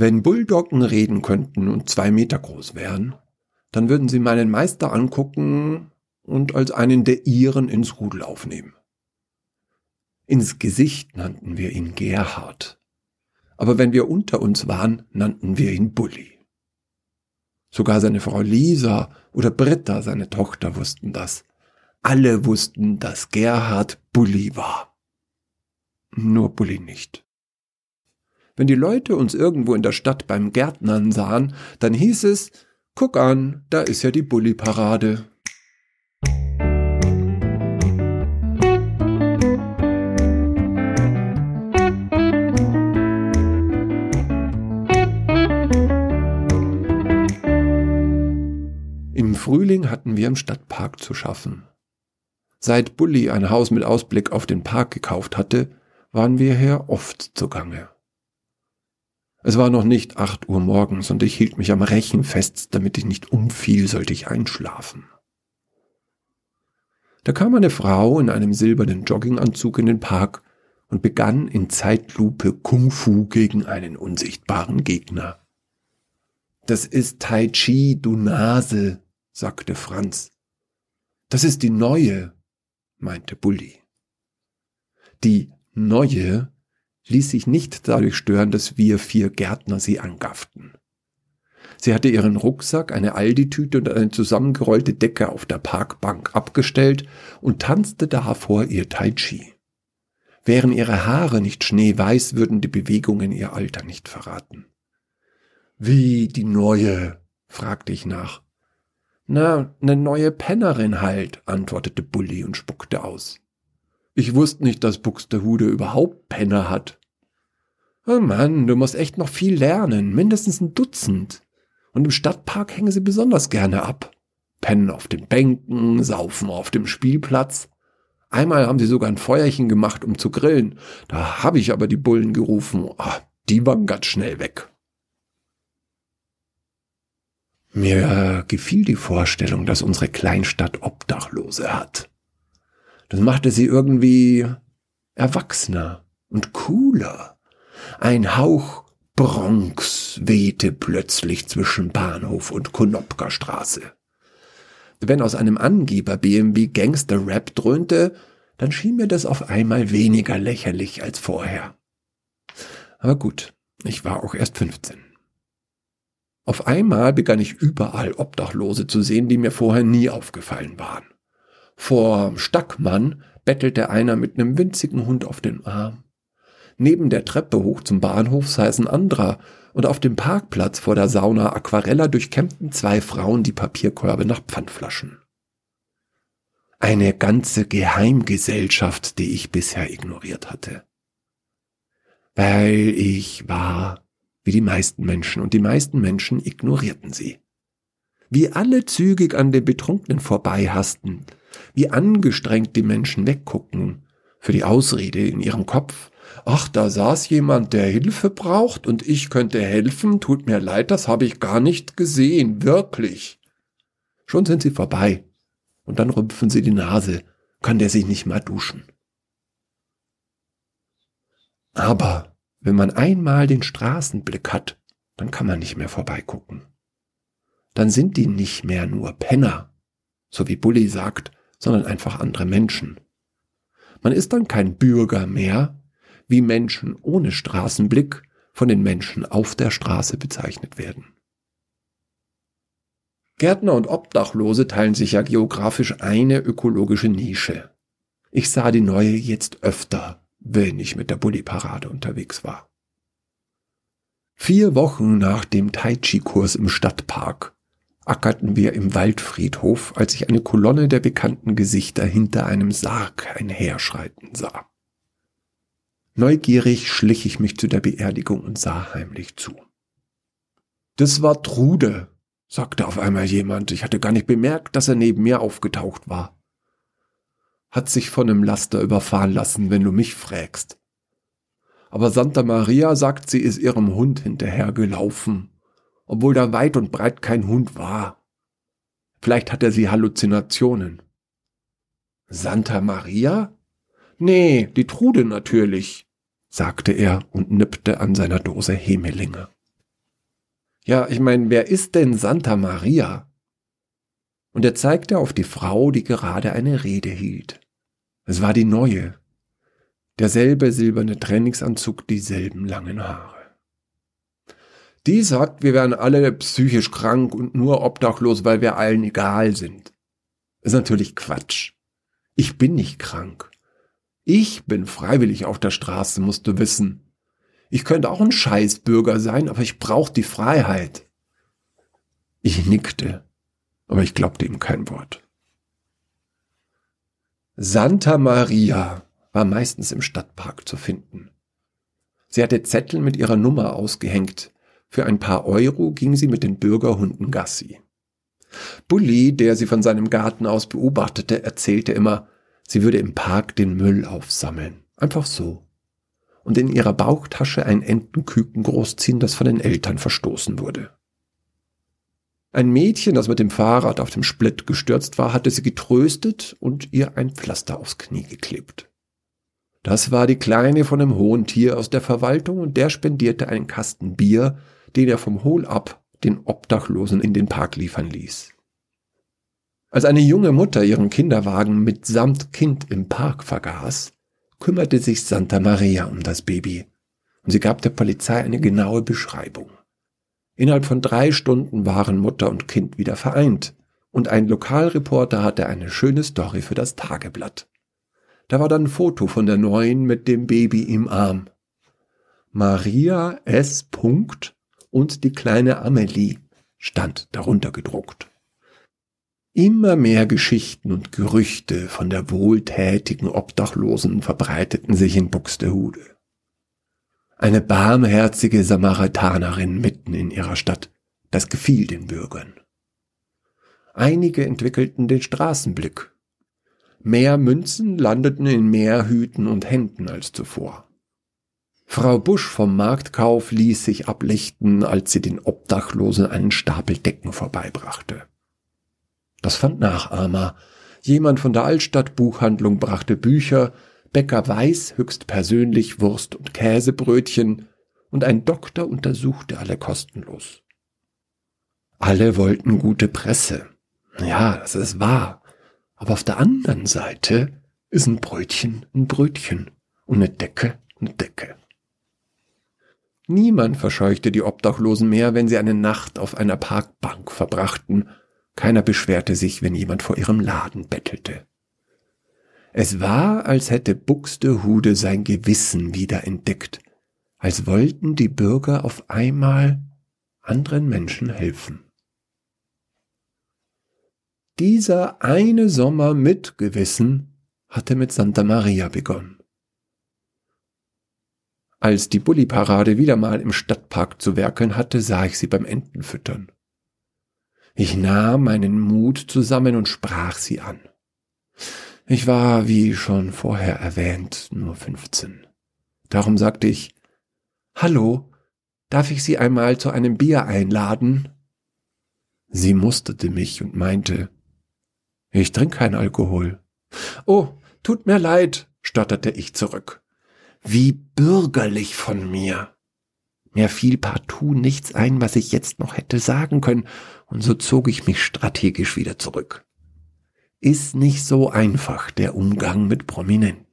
Wenn Bulldoggen reden könnten und zwei Meter groß wären, dann würden sie meinen Meister angucken und als einen der ihren ins Rudel aufnehmen. Ins Gesicht nannten wir ihn Gerhard, aber wenn wir unter uns waren, nannten wir ihn Bulli. Sogar seine Frau Lisa oder Britta, seine Tochter, wussten das. Alle wussten, dass Gerhard Bulli war. Nur Bulli nicht. Wenn die Leute uns irgendwo in der Stadt beim Gärtnern sahen, dann hieß es, guck an, da ist ja die Bulli-Parade. Im Frühling hatten wir im Stadtpark zu schaffen. Seit Bulli ein Haus mit Ausblick auf den Park gekauft hatte, waren wir hier oft zugange. Es war noch nicht acht Uhr morgens und ich hielt mich am Rechen fest, damit ich nicht umfiel, sollte ich einschlafen. Da kam eine Frau in einem silbernen Jogginganzug in den Park und begann in Zeitlupe Kung Fu gegen einen unsichtbaren Gegner. Das ist Tai Chi, du Nase, sagte Franz. Das ist die neue, meinte Bulli. Die neue ließ sich nicht dadurch stören, dass wir vier Gärtner sie angafften. Sie hatte ihren Rucksack, eine Aldi-Tüte und eine zusammengerollte Decke auf der Parkbank abgestellt und tanzte da vor ihr Tai Chi. Wären ihre Haare nicht schneeweiß, würden die Bewegungen ihr Alter nicht verraten. Wie die neue? fragte ich nach. Na, ne neue Pennerin halt, antwortete Bulli und spuckte aus. Ich wusste nicht, dass Buxtehude überhaupt Penner hat. Oh Mann, du musst echt noch viel lernen, mindestens ein Dutzend. Und im Stadtpark hängen sie besonders gerne ab. Pennen auf den Bänken, saufen auf dem Spielplatz. Einmal haben sie sogar ein Feuerchen gemacht, um zu grillen. Da habe ich aber die Bullen gerufen. Oh, die waren ganz schnell weg. Mir gefiel die Vorstellung, dass unsere Kleinstadt Obdachlose hat. Das machte sie irgendwie erwachsener und cooler. Ein Hauch Bronx wehte plötzlich zwischen Bahnhof und Konopka-Straße. Wenn aus einem Angeber BMW Gangster-Rap dröhnte, dann schien mir das auf einmal weniger lächerlich als vorher. Aber gut, ich war auch erst 15. Auf einmal begann ich überall Obdachlose zu sehen, die mir vorher nie aufgefallen waren. Vor Stackmann bettelte einer mit einem winzigen Hund auf den Arm. Neben der Treppe hoch zum Bahnhof saß ein anderer und auf dem Parkplatz vor der Sauna Aquarella durchkämmten zwei Frauen die Papierkörbe nach Pfandflaschen. Eine ganze Geheimgesellschaft, die ich bisher ignoriert hatte. Weil ich war wie die meisten Menschen und die meisten Menschen ignorierten sie. Wie alle zügig an den Betrunkenen vorbeihasten, wie angestrengt die Menschen weggucken, für die Ausrede in ihrem Kopf, ach, da saß jemand, der Hilfe braucht und ich könnte helfen, tut mir leid, das habe ich gar nicht gesehen, wirklich. Schon sind sie vorbei, und dann rümpfen sie die Nase, kann der sich nicht mal duschen. Aber wenn man einmal den Straßenblick hat, dann kann man nicht mehr vorbeigucken. Dann sind die nicht mehr nur Penner, so wie Bully sagt, sondern einfach andere Menschen. Man ist dann kein Bürger mehr, wie Menschen ohne Straßenblick von den Menschen auf der Straße bezeichnet werden. Gärtner und Obdachlose teilen sich ja geografisch eine ökologische Nische. Ich sah die neue jetzt öfter, wenn ich mit der Bulli-Parade unterwegs war. Vier Wochen nach dem Tai Chi-Kurs im Stadtpark ackerten wir im Waldfriedhof, als ich eine Kolonne der bekannten Gesichter hinter einem Sarg einherschreiten sah. Neugierig schlich ich mich zu der Beerdigung und sah heimlich zu. Das war Trude, sagte auf einmal jemand. Ich hatte gar nicht bemerkt, dass er neben mir aufgetaucht war. Hat sich von einem Laster überfahren lassen, wenn du mich fragst. Aber Santa Maria sagt, sie ist ihrem Hund hinterhergelaufen obwohl da weit und breit kein Hund war. Vielleicht hatte sie Halluzinationen. Santa Maria? Nee, die Trude natürlich, sagte er und nippte an seiner Dose Hemelinge. Ja, ich meine, wer ist denn Santa Maria? Und er zeigte auf die Frau, die gerade eine Rede hielt. Es war die neue. Derselbe silberne Trainingsanzug, dieselben langen Haare. Die sagt, wir wären alle psychisch krank und nur obdachlos, weil wir allen egal sind. ist natürlich Quatsch. Ich bin nicht krank. Ich bin freiwillig auf der Straße, musst du wissen. Ich könnte auch ein Scheißbürger sein, aber ich brauche die Freiheit. Ich nickte, aber ich glaubte ihm kein Wort. Santa Maria war meistens im Stadtpark zu finden. Sie hatte Zettel mit ihrer Nummer ausgehängt. Für ein paar Euro ging sie mit den Bürgerhunden Gassi. Bulli, der sie von seinem Garten aus beobachtete, erzählte immer, sie würde im Park den Müll aufsammeln. Einfach so und in ihrer Bauchtasche ein Entenküken großziehen, das von den Eltern verstoßen wurde. Ein Mädchen, das mit dem Fahrrad auf dem Split gestürzt war, hatte sie getröstet und ihr ein Pflaster aufs Knie geklebt. Das war die Kleine von einem hohen Tier aus der Verwaltung und der spendierte einen Kasten Bier, den er vom Hol ab den Obdachlosen in den Park liefern ließ. Als eine junge Mutter ihren Kinderwagen mitsamt Kind im Park vergaß, kümmerte sich Santa Maria um das Baby und sie gab der Polizei eine genaue Beschreibung. Innerhalb von drei Stunden waren Mutter und Kind wieder vereint und ein Lokalreporter hatte eine schöne Story für das Tageblatt. Da war dann ein Foto von der Neuen mit dem Baby im Arm. Maria S. Punkt und die kleine Amelie stand darunter gedruckt. Immer mehr Geschichten und Gerüchte von der wohltätigen Obdachlosen verbreiteten sich in Buxtehude. Eine barmherzige Samaritanerin mitten in ihrer Stadt, das gefiel den Bürgern. Einige entwickelten den Straßenblick. Mehr Münzen landeten in mehr Hüten und Händen als zuvor. Frau Busch vom Marktkauf ließ sich ablichten, als sie den Obdachlosen einen Stapel Decken vorbeibrachte. Das fand Nachahmer. Jemand von der Altstadtbuchhandlung brachte Bücher, Bäcker Weiß höchstpersönlich Wurst und Käsebrötchen, und ein Doktor untersuchte alle kostenlos. Alle wollten gute Presse. Ja, das ist wahr. Aber auf der anderen Seite ist ein Brötchen ein Brötchen und eine Decke eine Decke. Niemand verscheuchte die Obdachlosen mehr, wenn sie eine Nacht auf einer Parkbank verbrachten keiner beschwerte sich, wenn jemand vor ihrem Laden bettelte. Es war, als hätte Buxtehude sein Gewissen wieder entdeckt, als wollten die Bürger auf einmal anderen Menschen helfen. Dieser eine Sommer mit Gewissen hatte mit Santa Maria begonnen. Als die Bulli-Parade wieder mal im Stadtpark zu werkeln hatte, sah ich sie beim Entenfüttern. Ich nahm meinen Mut zusammen und sprach sie an. Ich war, wie schon vorher erwähnt, nur 15. Darum sagte ich, Hallo, darf ich Sie einmal zu einem Bier einladen? Sie musterte mich und meinte, ich trinke kein Alkohol. Oh, tut mir leid, stotterte ich zurück. Wie bürgerlich von mir. Mir fiel partout nichts ein, was ich jetzt noch hätte sagen können, und so zog ich mich strategisch wieder zurück. Ist nicht so einfach der Umgang mit Prominenten.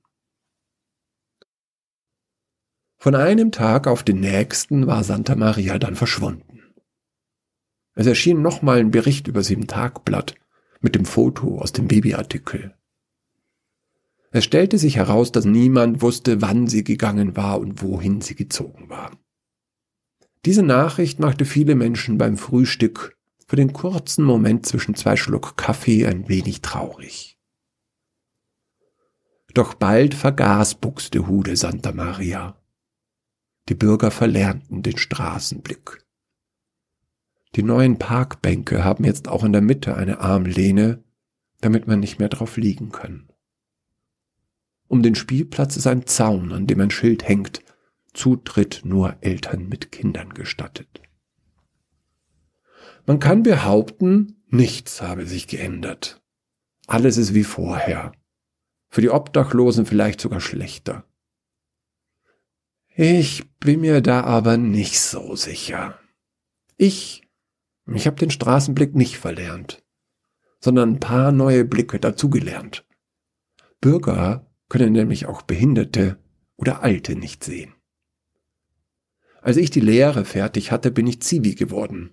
Von einem Tag auf den nächsten war Santa Maria dann verschwunden. Es erschien nochmal ein Bericht über sie im Tagblatt mit dem Foto aus dem Babyartikel. Es stellte sich heraus, dass niemand wusste, wann sie gegangen war und wohin sie gezogen war. Diese Nachricht machte viele Menschen beim Frühstück für den kurzen Moment zwischen zwei Schluck Kaffee ein wenig traurig. Doch bald vergaß Buxtehude Santa Maria. Die Bürger verlernten den Straßenblick. Die neuen Parkbänke haben jetzt auch in der Mitte eine Armlehne, damit man nicht mehr drauf liegen kann. Um den Spielplatz ist ein Zaun, an dem ein Schild hängt, Zutritt nur Eltern mit Kindern gestattet. Man kann behaupten, nichts habe sich geändert. Alles ist wie vorher. Für die Obdachlosen vielleicht sogar schlechter. Ich bin mir da aber nicht so sicher. Ich, ich habe den Straßenblick nicht verlernt, sondern ein paar neue Blicke dazugelernt. Bürger können nämlich auch Behinderte oder Alte nicht sehen. Als ich die Lehre fertig hatte, bin ich Zivi geworden.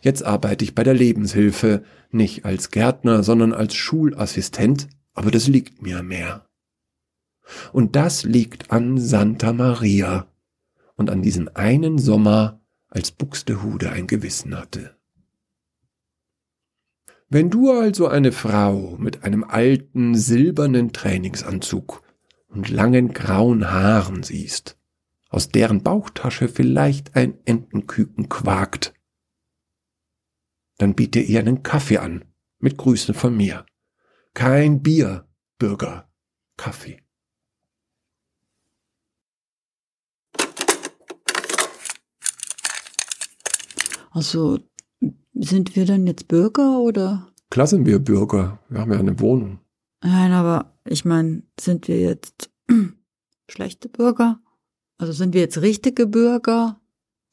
Jetzt arbeite ich bei der Lebenshilfe, nicht als Gärtner, sondern als Schulassistent, aber das liegt mir mehr. Und das liegt an Santa Maria und an diesem einen Sommer, als Buxtehude ein Gewissen hatte. Wenn du also eine Frau mit einem alten silbernen Trainingsanzug und langen grauen Haaren siehst, aus deren Bauchtasche vielleicht ein Entenküken quakt, dann biete ihr einen Kaffee an, mit Grüßen von mir. Kein Bier, Bürger, Kaffee. Also sind wir dann jetzt Bürger oder? Klar sind wir Bürger. Wir haben ja eine Wohnung. Nein, aber ich meine, sind wir jetzt schlechte Bürger? Also sind wir jetzt richtige Bürger?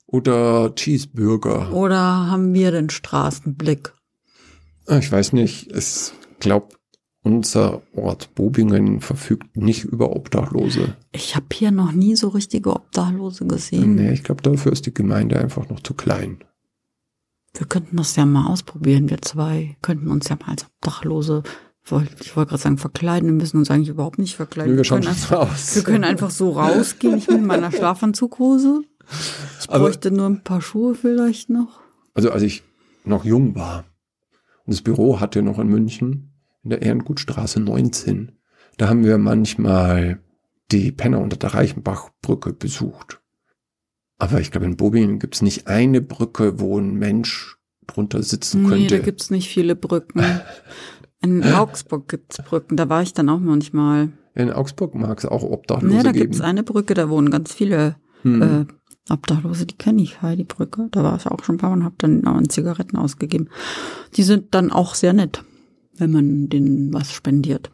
Oder Cheeseburger. Oder haben wir den Straßenblick? Ah, ich weiß nicht. Ich glaube, unser Ort Bobingen verfügt nicht über Obdachlose. Ich habe hier noch nie so richtige Obdachlose gesehen. Nee, ich glaube, dafür ist die Gemeinde einfach noch zu klein. Wir könnten das ja mal ausprobieren, wir zwei. Könnten uns ja mal als Obdachlose, ich wollte gerade sagen, verkleiden. Wir müssen uns eigentlich überhaupt nicht verkleiden. Wir, schauen einfach, wir können einfach so rausgehen. Ich bin in meiner Schlafanzughose. Ich Aber- bräuchte nur ein paar Schuhe vielleicht noch. Also als ich noch jung war und das Büro hatte noch in München, in der Ehrengutstraße 19, da haben wir manchmal die Penner unter der Reichenbachbrücke besucht. Aber ich glaube, in Bobingen gibt es nicht eine Brücke, wo ein Mensch drunter sitzen Nee, könnte. da gibt's nicht viele Brücken. In Augsburg gibt's Brücken, da war ich dann auch manchmal. in Augsburg mag es auch Obdachlose Nee, da geben. gibt's eine Brücke, da wohnen ganz viele Hm. äh, Obdachlose, die kenne ich, Heidi Brücke. Da war ich auch schon ein paar Mal und habe dann auch Zigaretten ausgegeben. Die sind dann auch sehr nett, wenn man denen was spendiert.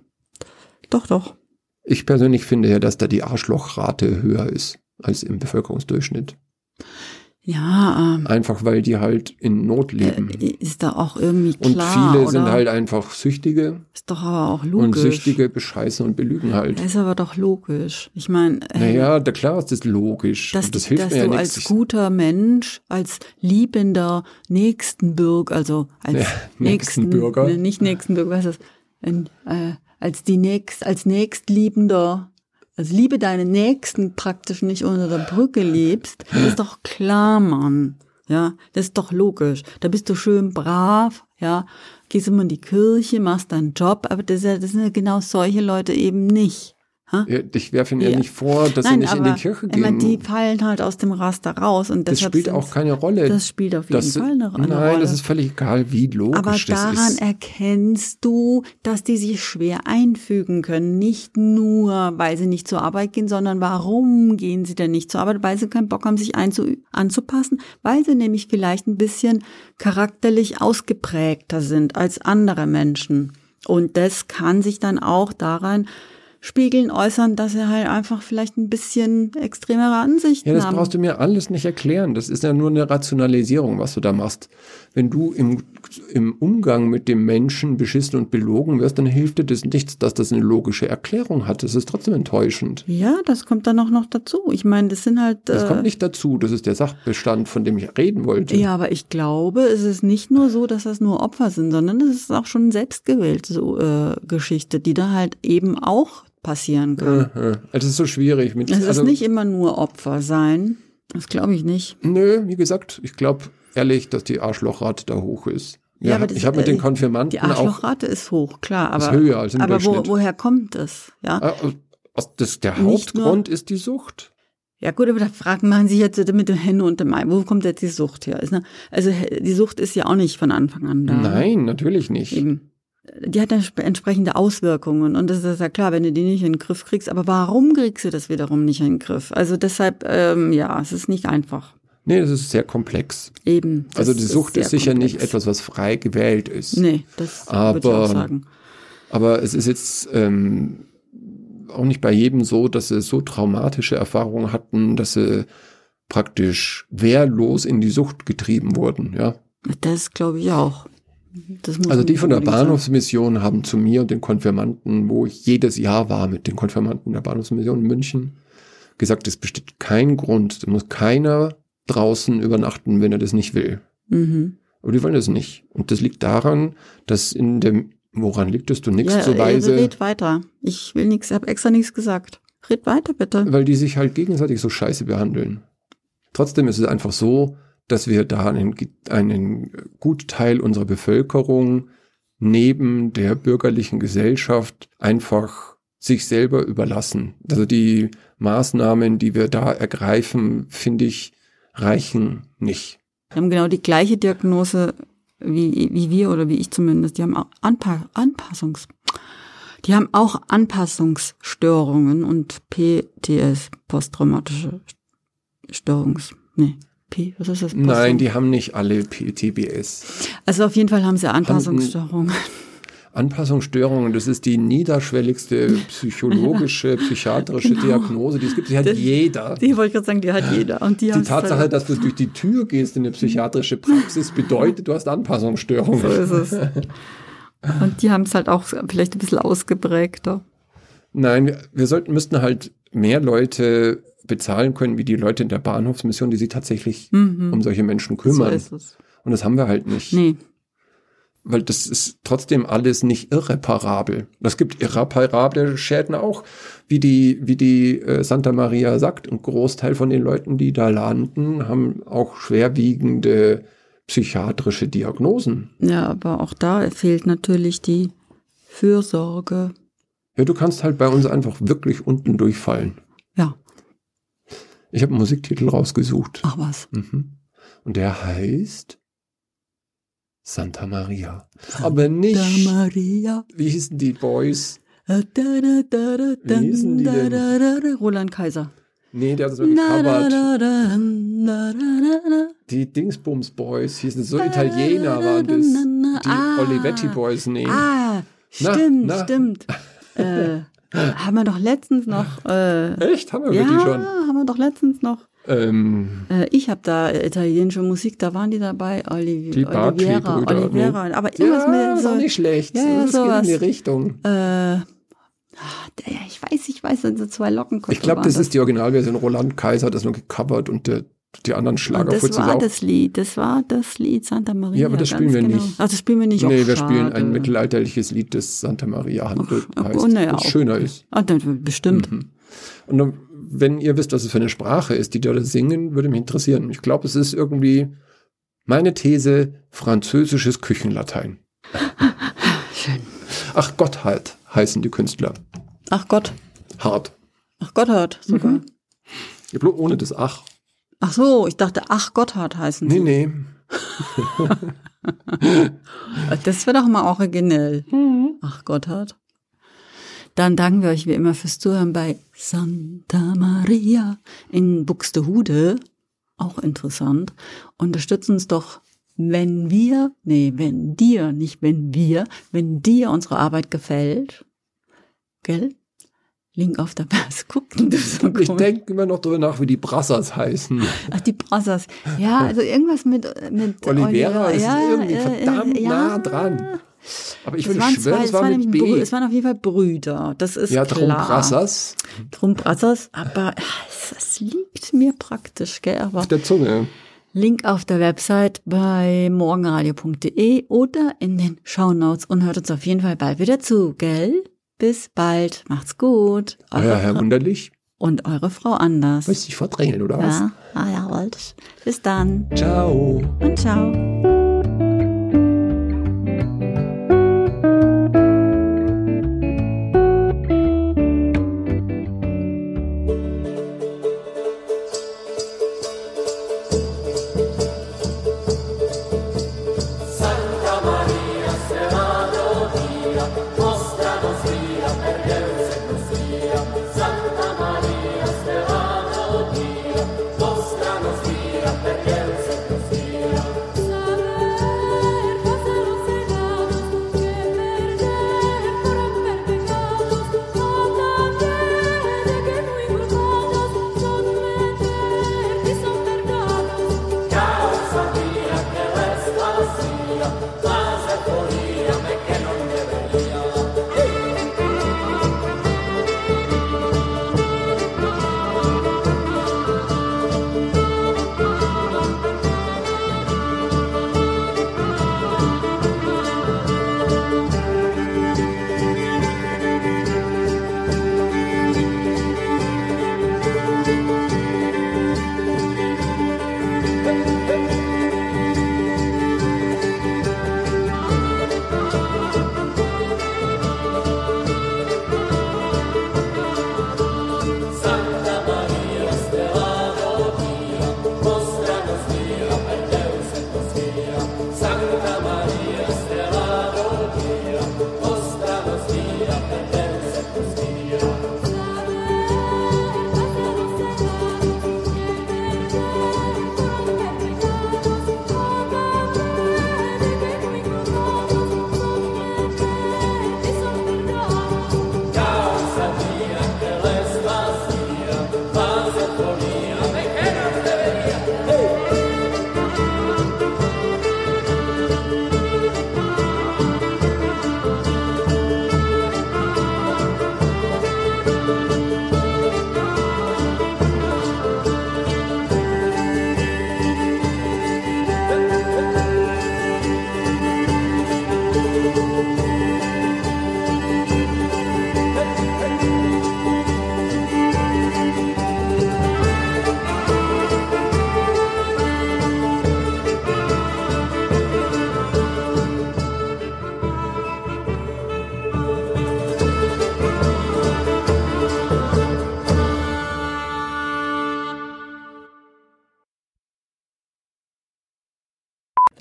Doch, doch. Ich persönlich finde ja, dass da die Arschlochrate höher ist als im Bevölkerungsdurchschnitt. Ja, ähm, Einfach weil die halt in Not leben. äh, ist da auch irgendwie und klar, viele oder? sind halt einfach Süchtige ist doch aber auch und logisch. Süchtige bescheißen und belügen halt. Ist aber doch logisch. Ich meine, äh, Naja, da klar ist das logisch. dass, und das hilft dass mir ja du nichts. als guter Mensch, als liebender Nächstenbürger, also als Ja, Nächstenbürger. Nächsten, ne, nicht Nächstenbürger, was ist das? Ein, äh, als die nächst, als nächstliebender, also liebe deinen Nächsten praktisch nicht unter der Brücke lebst, ist doch klar, Mann. Ja, das ist doch logisch. Da bist du schön brav, ja, gehst immer in die Kirche, machst deinen Job, aber das, ist ja- das sind ja genau solche Leute eben nicht. Ha? Ich werfe ihnen ja nicht vor, dass sie nicht in die Kirche ich meine, gehen. die fallen halt aus dem Raster raus und das spielt auch keine Rolle. Das spielt auf jeden Das- Fall eine, eine Nein, Rolle. das ist völlig egal, wie logisch aber das daran ist. erkennst du, dass die sich schwer einfügen können. Nicht nur, weil sie nicht zur Arbeit gehen, sondern warum gehen sie denn nicht zur Arbeit? Weil sie keinen Bock haben, sich anzupassen, weil sie nämlich vielleicht ein bisschen charakterlich ausgeprägter sind als andere Menschen. Und das kann sich dann auch daran spiegeln, äußern, dass sie halt einfach vielleicht ein bisschen extremere Ansichten Ja, das haben. brauchst du mir alles nicht erklären. Das ist ja nur eine Rationalisierung, was du da machst. Wenn du im, im Umgang mit dem Menschen beschissen und belogen wirst, dann hilft dir das nichts, dass das eine logische Erklärung hat. Das ist trotzdem enttäuschend. ja, das kommt dann auch noch dazu. Ich meine, das sind halt. Das äh, kommt nicht dazu. Das ist der Sachbestand, von dem ich reden wollte. Ja, aber ich glaube, es ist nicht nur so, dass das nur Opfer sind, sondern es ist auch schon eine selbstgewählte so, äh, Geschichte, die da halt eben auch passieren kann. Äh, äh. Also es ist so schwierig. Mit, Es also, ist nicht immer nur Opfer sein. Das glaube ich nicht. Nö, wie gesagt, ich glaube ehrlich, dass die Arschlochrate da hoch ist. Ja, Ja, aber das- ich habe mit äh, den Konfirmanden Die auch Arschlochrate ist hoch, klar, Ist aber, höher als im aber wo, woher kommt es? Ja? Ah, aus- das, der Nicht nur- Hauptgrund ist die Sucht. Ja gut, aber da fragen man sich jetzt mit dem Henne und dem Ei, wo kommt jetzt die Sucht her? Ist, ne? Also die Sucht ist ja auch nicht von Anfang an da. Nein, natürlich nicht. Eben. Die hat dann sp- entsprechende Auswirkungen und das ist ja klar, wenn du die nicht in den Griff kriegst. Aber warum kriegst du das wiederum nicht in den Griff? Also deshalb, ähm, ja, es ist nicht einfach. Nee, das ist sehr komplex. Eben. Also die Sucht sehr ist sicher nicht komplex. etwas, was frei gewählt ist. Nee, das würde ich Aber- auch sagen. Aber es ist jetzt ähm, auch nicht bei jedem so, dass sie so traumatische Erfahrungen hatten, dass sie praktisch wehrlos in die Sucht getrieben wurden, ja. Das glaube ich auch. Also die von der unbedingt sein. Bahnhofsmission haben zu mir und den Konfirmanden, wo ich jedes Jahr war mit den Konfirmanden der Bahnhofsmission in München, gesagt, es besteht kein Grund, da muss keiner draußen übernachten, wenn er das nicht will. Mhm. Aber die wollen das nicht. Und das liegt daran, dass in dem, woran liegt es, du nix Ja, zur also Weise, red weiter. Ich will nichts, habe extra nichts gesagt. Red weiter bitte. weil die sich halt gegenseitig so scheiße behandeln. Trotzdem ist es einfach so, dass wir da einen, einen Gutteil unserer Bevölkerung neben der bürgerlichen Gesellschaft einfach sich selber überlassen. Also die Maßnahmen, die wir da ergreifen, finde ich, reichen nicht. Die haben genau die gleiche Diagnose wie, wie wir oder wie ich zumindest. Die haben auch Anpa Anpassungs. Die haben auch Anpassungsstörungen und PTS, posttraumatische Störungs. Nee, P, was ist das? Nein, die haben nicht alle PTBS. Also auf jeden Fall haben sie Anpassungsstörungen. Anpassungsstörungen, das ist die niederschwelligste psychologische, psychiatrische Diagnose, die es gibt. Die hat Das- jeder. Die wollte ich gerade sagen, die hat jeder. Und die, Die Tatsache, halt- dass du durch die Tür gehst in eine psychiatrische Praxis, bedeutet, du hast Anpassungsstörungen. So ist es. Und die haben es halt auch vielleicht ein bisschen ausgeprägter. Nein, wir, wir sollten, müssten halt mehr Leute bezahlen können, wie die Leute in der Bahnhofsmission, die sich tatsächlich um solche Menschen Mhm. So kümmern. es. Und das haben wir halt nicht. Nee. Weil das ist trotzdem alles nicht irreparabel. Es gibt irreparable Schäden auch, wie die, wie die äh, Santa Maria sagt. Ein Großteil von den Leuten, die da landen, haben auch schwerwiegende psychiatrische Diagnosen. Ja, aber auch da fehlt natürlich die Fürsorge. Ja, du kannst halt bei uns einfach wirklich unten durchfallen. Ich habe einen Musiktitel rausgesucht. ach was. Mhm. Und der heißt Santa Maria. Aber nicht, Maria. wie hießen die Boys? Da, da, da, da, Wie hießen die denn? Roland Kaiser. Nee, der hat es gecovert. Die Dingsbums Boys hießen so Italiener waren das. Die Ah. Olivetti Boys, nee. Ah, Na, stimmt, na. stimmt. äh, haben wir doch letztens noch. Äh, Echt? Haben wir ja, wirklich schon? haben wir doch letztens noch. Ähm, Äh, ich habe da italienische Musik, da waren die dabei. Olivi Die Oliveira, Barclay-Brüder, Oliveira. Aber irgendwas ja, mit so. nicht schlecht. Ja, ja, das geht in sowas. die Richtung. Äh, ah, ich weiß, ich weiß, sind so zwei Lockenkopf. Ich glaube, waren das ist die Originalversion. Roland Kaiser hat das nur gecovert und der, die anderen Und Schlagerfuzis das war auch. das Lied, das war das Lied Santa Maria. Ja, aber das spielen wir genau. nicht. Ach, das spielen wir nicht. nee, wir spielen ein mittelalterliches Lied, das Santa Maria handelt, Ach, heißt, oh, naja, das schöner ist. Ah, dann, bestimmt. Mhm. Und dann, wenn ihr wisst, was es für eine Sprache ist, die da singen, würde mich interessieren. Ich glaube, es ist irgendwie meine These, französisches Küchenlatein. Schön. Ach Gotthard heißen die Künstler. Ach Gott. Hart. Ach Gotthard sogar. Mhm. Ja, bloß ohne das Ach. Ach so, ich dachte, ach Gotthard heißen Nee, sie. nee. Das wäre doch mal originell. Mhm. Ach Gotthard. Dann danken wir euch wie immer fürs Zuhören bei Santa Maria in Buxtehude. Auch interessant. Unterstützt uns doch, wenn wir, nee, wenn dir, nicht wenn wir, wenn dir unsere Arbeit gefällt. Gell? Link auf der Was gucken du so Ich komisch? denke immer noch darüber nach, wie die Brassers heißen. Ach, die Brassers. Ja, also irgendwas mit, mit Oliveira ist irgendwie äh, verdammt äh, nah ja. dran. Aber ich würde schwören, zwei, es war waren mit Brü- B. es waren auf jeden Fall Brüder. Das ist Ja, klar. Brassers Drum Brassers, aber es, es liegt mir praktisch, gell? Aber auf der Zunge. Link auf der Website bei morgenradio.de oder in den Shownotes und hört uns auf jeden Fall bald wieder zu, gell? Bis bald. Macht's gut. Eure Euer Herr Frau- Wunderlich. und eure Frau Anders. Willst du dich verdrängen, oder was? Ja, ah, ja, wollte ich. Bis dann Ciao. und ciao. Fire.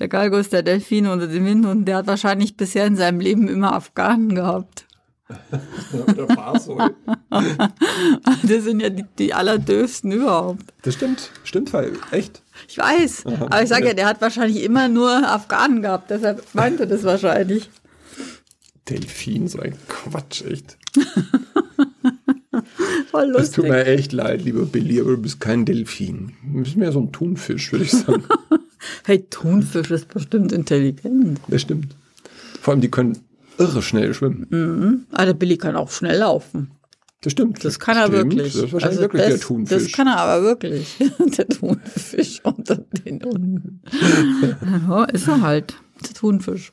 Der Galgo ist der Delfin unter dem Wind und der hat wahrscheinlich bisher in seinem Leben immer Afghanen gehabt. Oder Farsol. Das sind ja die, die allerdöfsten überhaupt. Das stimmt. Stimmt, weil echt. Ich weiß. Aber ich sage ja, der hat wahrscheinlich immer nur Afghanen gehabt. Deshalb meinte das wahrscheinlich. Delfin, so ein Quatsch, echt. Voll Es tut lustig. mir echt leid, lieber Billy, aber du bist kein Delfin. Du bist mehr so ein Thunfisch, würde ich sagen. Hey, Thunfisch ist bestimmt intelligent. Das stimmt. Vor allem, die können irre schnell schwimmen. Ah, der Billy kann auch schnell laufen. Das stimmt. Das kann er stimmt. wirklich. Das ist wahrscheinlich Also wirklich das, der Thunfisch. Das kann er aber wirklich. der Thunfisch unter den Hunden. ja, ist er halt. Der Thunfisch.